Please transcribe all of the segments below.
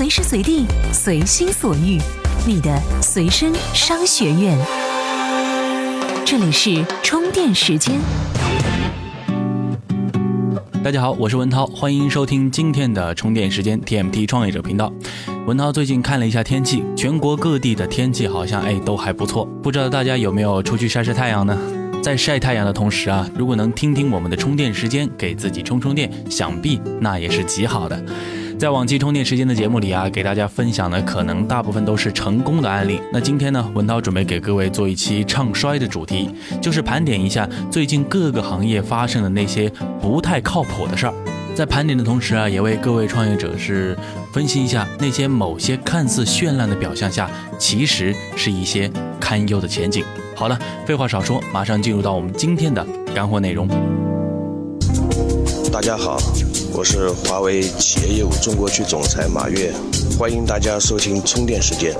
随时随地，随心所欲，你的随身商学院。这里是充电时间。大家好，我是文涛，欢迎收听今天的充电时间 TMT 创业者频道。文涛最近看了一下天气，全国各地的天气好像哎都还不错，不知道大家有没有出去晒晒太阳呢？在晒太阳的同时啊，如果能听听我们的充电时间，给自己充充电，想必那也是极好的。在往期充电时间的节目里啊，给大家分享的可能大部分都是成功的案例。那今天呢，文涛准备给各位做一期唱衰的主题，就是盘点一下最近各个行业发生的那些不太靠谱的事儿。在盘点的同时啊，也为各位创业者是分析一下那些某些看似绚烂的表象下，其实是一些堪忧的前景。好了，废话少说，马上进入到我们今天的干货内容。大家好，我是华为企业业务中国区总裁马跃，欢迎大家收听充电时间。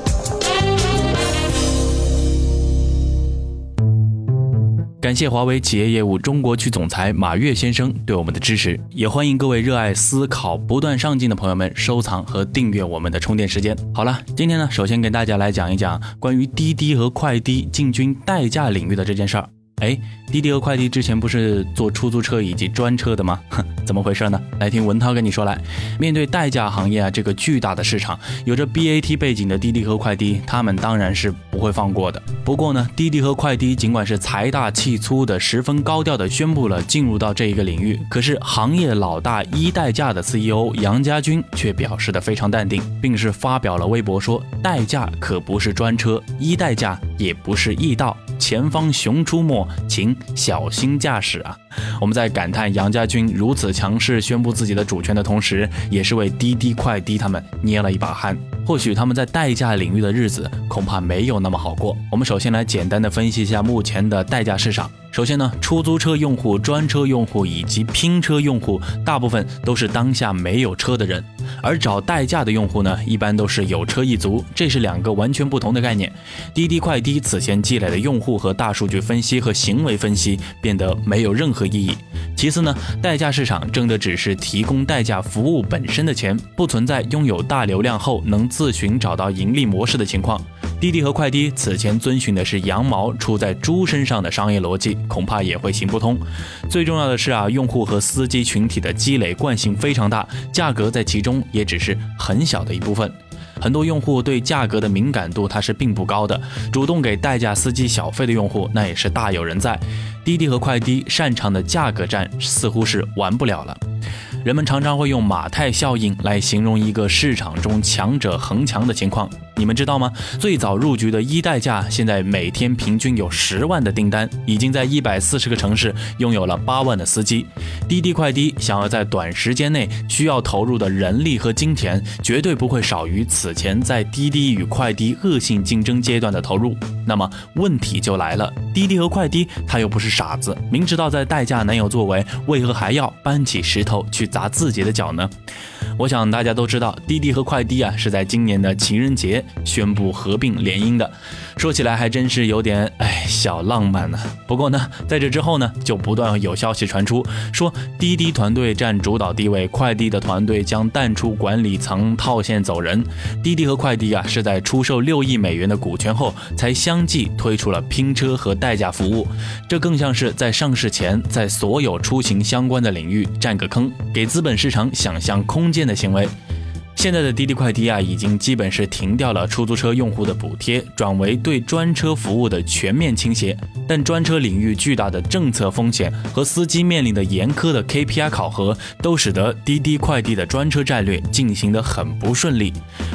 感谢华为企业业务中国区总裁马跃先生对我们的支持，也欢迎各位热爱思考、不断上进的朋友们收藏和订阅我们的充电时间。好了，今天呢，首先给大家来讲一讲关于滴滴和快滴进军代驾领域的这件事儿。哎，滴滴和快滴之前不是做出租车以及专车的吗？哼，怎么回事呢？来听文涛跟你说来。面对代驾行业啊这个巨大的市场，有着 BAT 背景的滴滴和快滴，他们当然是不会放过的。不过呢，滴滴和快滴尽管是财大气粗的，十分高调的宣布了进入到这一个领域，可是行业老大一代驾的 CEO 杨家军却表示的非常淡定，并是发表了微博说，代驾可不是专车，一代驾也不是易道。前方熊出没，请小心驾驶啊！我们在感叹杨家军如此强势宣布自己的主权的同时，也是为滴滴快滴他们捏了一把汗。或许他们在代驾领域的日子恐怕没有那么好过。我们首先来简单的分析一下目前的代驾市场。首先呢，出租车用户、专车用户以及拼车用户，大部分都是当下没有车的人。而找代驾的用户呢，一般都是有车一族，这是两个完全不同的概念。滴滴快滴此前积累的用户和大数据分析和行为分析变得没有任何意义。其次呢，代驾市场挣的只是提供代驾服务本身的钱，不存在拥有大流量后能自寻找到盈利模式的情况。滴滴和快滴此前遵循的是羊毛出在猪身上的商业逻辑，恐怕也会行不通。最重要的是啊，用户和司机群体的积累惯性非常大，价格在其中也只是很小的一部分。很多用户对价格的敏感度它是并不高的，主动给代驾司机小费的用户那也是大有人在。滴滴和快滴擅长的价格战似乎是玩不了了。人们常常会用马太效应来形容一个市场中强者恒强的情况。你们知道吗？最早入局的一代驾，现在每天平均有十万的订单，已经在一百四十个城市拥有了八万的司机。滴滴快滴想要在短时间内需要投入的人力和金钱，绝对不会少于此前在滴滴与快滴恶性竞争阶段的投入。那么问题就来了，滴滴和快滴他又不是傻子，明知道在代驾难有作为，为何还要搬起石头去砸自己的脚呢？我想大家都知道，滴滴和快滴啊是在今年的情人节宣布合并联姻的。说起来还真是有点哎小浪漫呢。不过呢，在这之后呢，就不断有消息传出，说滴滴团队占主导地位，快递的团队将淡出管理层套现走人。滴滴和快滴啊是在出售六亿美元的股权后，才相继推出了拼车和代驾服务。这更像是在上市前，在所有出行相关的领域占个坑，给资本市场想象空间的行为。现在的滴滴快滴啊，已经基本是停掉了出租车用户的补贴，转为对专车服务的全面倾斜。但专车领域巨大的政策风险和司机面临的严苛的 KPI 考核，都使得滴滴快滴的专车战略进行得很不顺利。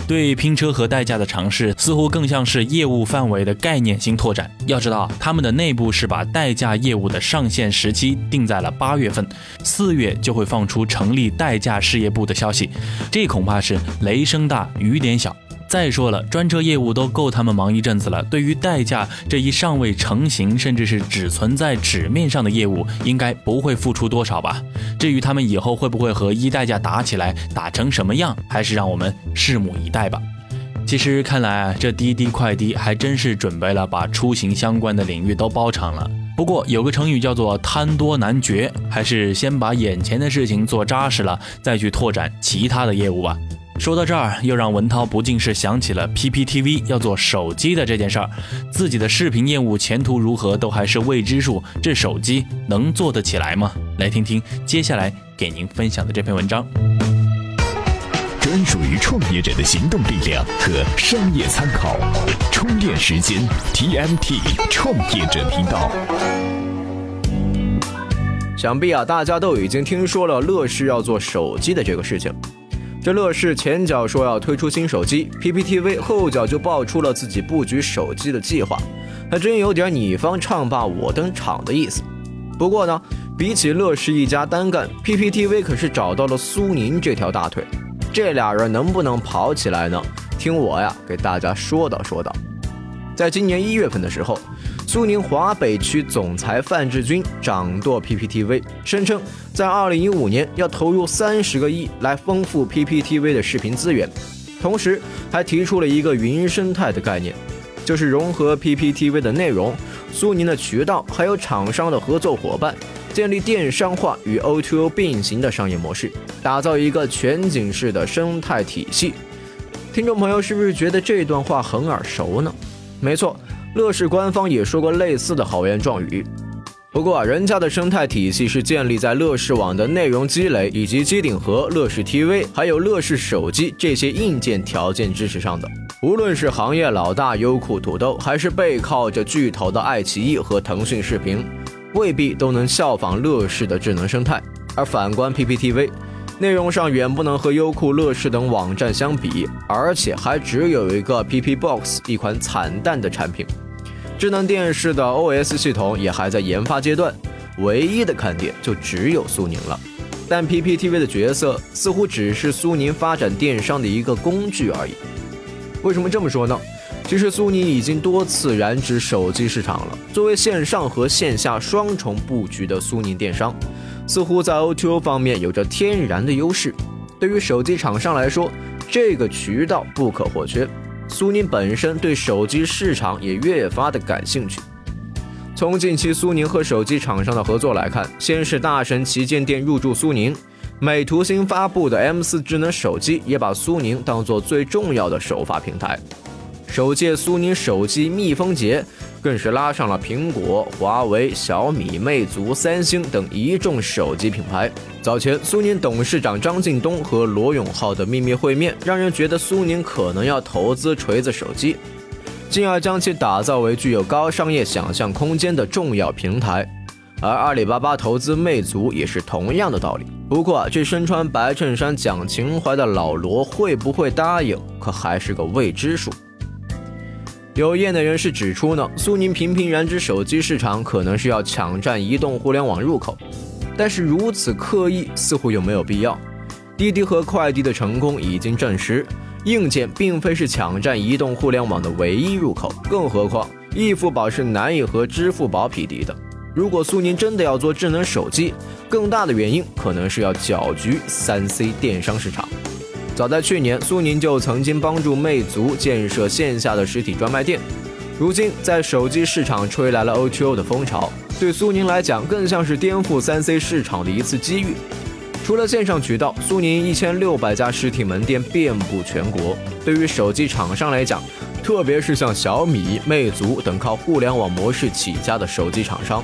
对拼车和代驾的尝试，似乎更像是业务范围的概念性拓展。要知道，他们的内部是把代驾业务的上线时期定在了八月份，四月就会放出成立代驾事业部的消息。这恐怕是。雷声大雨点小。再说了，专车业务都够他们忙一阵子了。对于代驾这一尚未成型，甚至是只存在纸面上的业务，应该不会付出多少吧？至于他们以后会不会和一代驾打起来，打成什么样，还是让我们拭目以待吧。其实看来啊，这滴滴快滴还真是准备了把出行相关的领域都包场了。不过有个成语叫做贪多难决，还是先把眼前的事情做扎实了，再去拓展其他的业务吧。说到这儿，又让文涛不禁是想起了 PPTV 要做手机的这件事儿。自己的视频业务前途如何都还是未知数，这手机能做得起来吗？来听听接下来给您分享的这篇文章。专属于创业者的行动力量和商业参考，充电时间 TMT 创业者频道。想必啊，大家都已经听说了乐视要做手机的这个事情。这乐视前脚说要推出新手机，PPTV 后脚就爆出了自己布局手机的计划，还真有点你方唱罢我登场的意思。不过呢，比起乐视一家单干，PPTV 可是找到了苏宁这条大腿，这俩人能不能跑起来呢？听我呀，给大家说道说道。在今年一月份的时候。苏宁华北区总裁范志军掌舵 PPTV，声称在2015年要投入三十个亿来丰富 PPTV 的视频资源，同时还提出了一个云生态的概念，就是融合 PPTV 的内容、苏宁的渠道还有厂商的合作伙伴，建立电商化与 O2O 并行的商业模式，打造一个全景式的生态体系。听众朋友是不是觉得这段话很耳熟呢？没错。乐视官方也说过类似的豪言壮语，不过啊，人家的生态体系是建立在乐视网的内容积累以及机顶盒、乐视 TV 还有乐视手机这些硬件条件支持上的。无论是行业老大优酷土豆，还是背靠着巨头的爱奇艺和腾讯视频，未必都能效仿乐视的智能生态。而反观 PPTV。内容上远不能和优酷、乐视等网站相比，而且还只有一个 PP Box 一款惨淡的产品。智能电视的 OS 系统也还在研发阶段，唯一的看点就只有苏宁了。但 PPTV 的角色似乎只是苏宁发展电商的一个工具而已。为什么这么说呢？其实苏宁已经多次染指手机市场了。作为线上和线下双重布局的苏宁电商。似乎在 O2O 方面有着天然的优势，对于手机厂商来说，这个渠道不可或缺。苏宁本身对手机市场也越发的感兴趣。从近期苏宁和手机厂商的合作来看，先是大神旗舰店入驻苏宁，美图新发布的 M4 智能手机也把苏宁当做最重要的首发平台。首届苏宁手机蜜蜂节。更是拉上了苹果、华为、小米、魅族、三星等一众手机品牌。早前，苏宁董事长张近东和罗永浩的秘密会面，让人觉得苏宁可能要投资锤子手机，进而将其打造为具有高商业想象空间的重要平台。而阿里巴巴投资魅族也是同样的道理。不过，这身穿白衬衫讲情怀的老罗会不会答应，可还是个未知数。有业内人士指出呢，苏宁频频染指手机市场，可能是要抢占移动互联网入口，但是如此刻意似乎又没有必要。滴滴和快滴的成功已经证实，硬件并非是抢占移动互联网的唯一入口，更何况易付宝是难以和支付宝匹敌的。如果苏宁真的要做智能手机，更大的原因可能是要搅局三 C 电商市场。早在去年，苏宁就曾经帮助魅族建设线下的实体专卖店。如今，在手机市场吹来了 O2O 的风潮，对苏宁来讲，更像是颠覆三 C 市场的一次机遇。除了线上渠道，苏宁一千六百家实体门店遍布全国。对于手机厂商来讲，特别是像小米、魅族等靠互联网模式起家的手机厂商，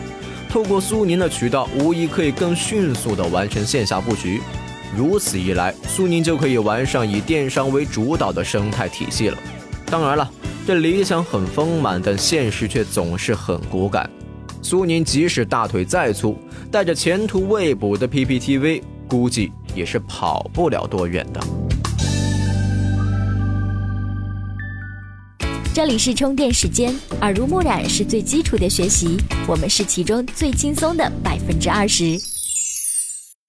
透过苏宁的渠道，无疑可以更迅速地完成线下布局。如此一来，苏宁就可以完善以电商为主导的生态体系了。当然了，这理想很丰满，但现实却总是很骨感。苏宁即使大腿再粗，带着前途未卜的 PPTV，估计也是跑不了多远的。这里是充电时间，耳濡目染是最基础的学习，我们是其中最轻松的百分之二十。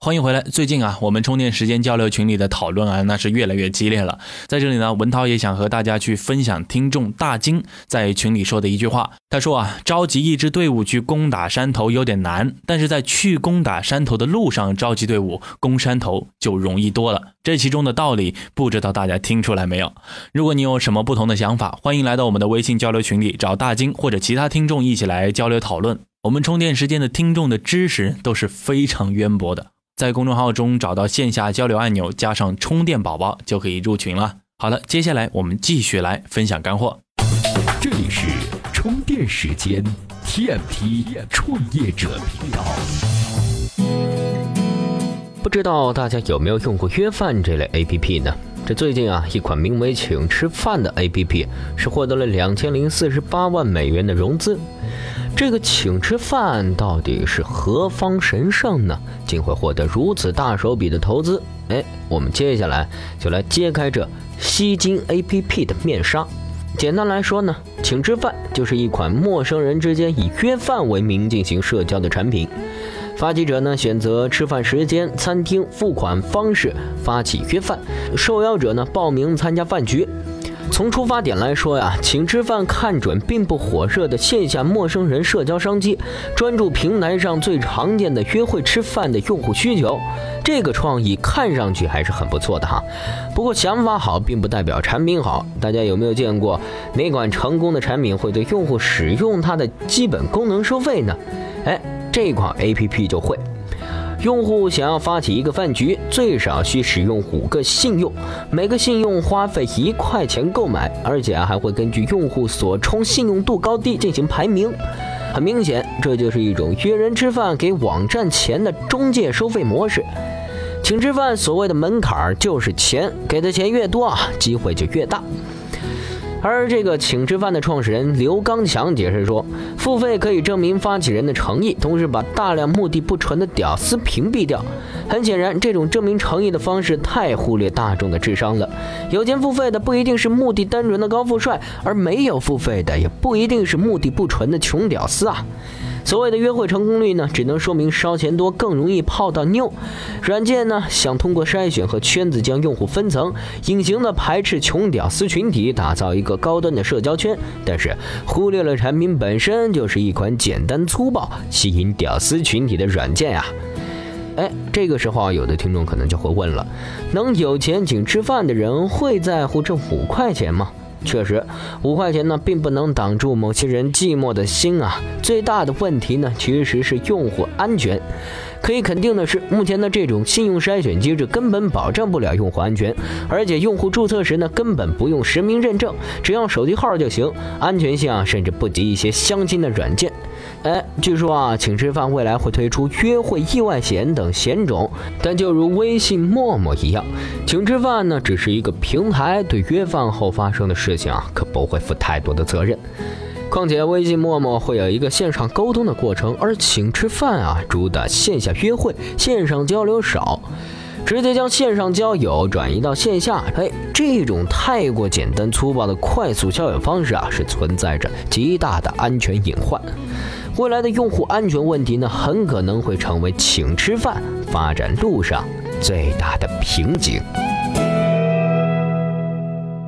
欢迎回来。最近啊，我们充电时间交流群里的讨论啊，那是越来越激烈了。在这里呢，文涛也想和大家去分享听众大金在群里说的一句话。他说啊，召集一支队伍去攻打山头有点难，但是在去攻打山头的路上召集队伍攻山头就容易多了。这其中的道理，不知道大家听出来没有？如果你有什么不同的想法，欢迎来到我们的微信交流群里找大金或者其他听众一起来交流讨论。我们充电时间的听众的知识都是非常渊博的。在公众号中找到线下交流按钮，加上充电宝宝就可以入群了。好了，接下来我们继续来分享干货。这里是充电时间 TMT 创业者频道。不知道大家有没有用过约饭这类 APP 呢？这最近啊，一款名为“请吃饭”的 APP 是获得了两千零四十八万美元的融资。这个“请吃饭”到底是何方神圣呢？竟会获得如此大手笔的投资？哎，我们接下来就来揭开这吸金 APP 的面纱。简单来说呢，“请吃饭”就是一款陌生人之间以约饭为名进行社交的产品。发起者呢选择吃饭时间、餐厅、付款方式发起约饭，受邀者呢报名参加饭局。从出发点来说呀，请吃饭看准并不火热的线下陌生人社交商机，专注平台上最常见的约会吃饭的用户需求。这个创意看上去还是很不错的哈。不过想法好并不代表产品好。大家有没有见过哪款成功的产品会对用户使用它的基本功能收费呢？哎。这款 A P P 就会，用户想要发起一个饭局，最少需使用五个信用，每个信用花费一块钱购买，而且还会根据用户所充信用度高低进行排名。很明显，这就是一种约人吃饭给网站钱的中介收费模式。请吃饭所谓的门槛就是钱，给的钱越多啊，机会就越大。而这个请吃饭的创始人刘刚强解释说，付费可以证明发起人的诚意，同时把大量目的不纯的屌丝屏蔽掉。很显然，这种证明诚意的方式太忽略大众的智商了。有钱付费的不一定是目的单纯的高富帅，而没有付费的也不一定是目的不纯的穷屌丝啊。所谓的约会成功率呢，只能说明烧钱多更容易泡到妞。软件呢，想通过筛选和圈子将用户分层，隐形的排斥穷屌丝群体，打造一个高端的社交圈，但是忽略了产品本身就是一款简单粗暴、吸引屌丝群体的软件呀。哎，这个时候啊，有的听众可能就会问了：能有钱请吃饭的人会在乎这五块钱吗？确实，五块钱呢，并不能挡住某些人寂寞的心啊。最大的问题呢，其实是用户安全。可以肯定的是，目前的这种信用筛选机制根本保证不了用户安全，而且用户注册时呢，根本不用实名认证，只要手机号就行，安全性啊，甚至不及一些相亲的软件。哎，据说啊，请吃饭未来会推出约会意外险等险种，但就如微信、陌陌一样，请吃饭呢只是一个平台，对约饭后发生的事情啊，可不会负太多的责任。况且微信、陌陌会有一个线上沟通的过程，而请吃饭啊，主打线下约会，线上交流少，直接将线上交友转移到线下，哎，这种太过简单粗暴的快速交友方式啊，是存在着极大的安全隐患。未来的用户安全问题呢，很可能会成为请吃饭发展路上最大的瓶颈。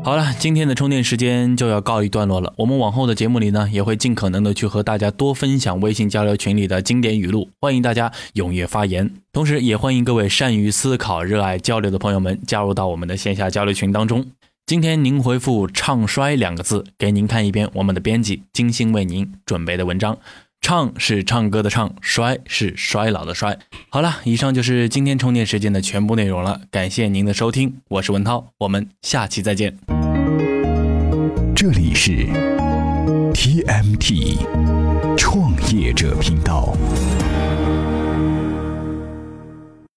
好了，今天的充电时间就要告一段落了。我们往后的节目里呢，也会尽可能的去和大家多分享微信交流群里的经典语录，欢迎大家踊跃发言。同时，也欢迎各位善于思考、热爱交流的朋友们加入到我们的线下交流群当中。今天您回复“唱衰”两个字，给您看一篇我们的编辑精心为您准备的文章。唱是唱歌的唱，衰是衰老的衰。好了，以上就是今天充电时间的全部内容了。感谢您的收听，我是文涛，我们下期再见。这里是 TMT 创业者频道。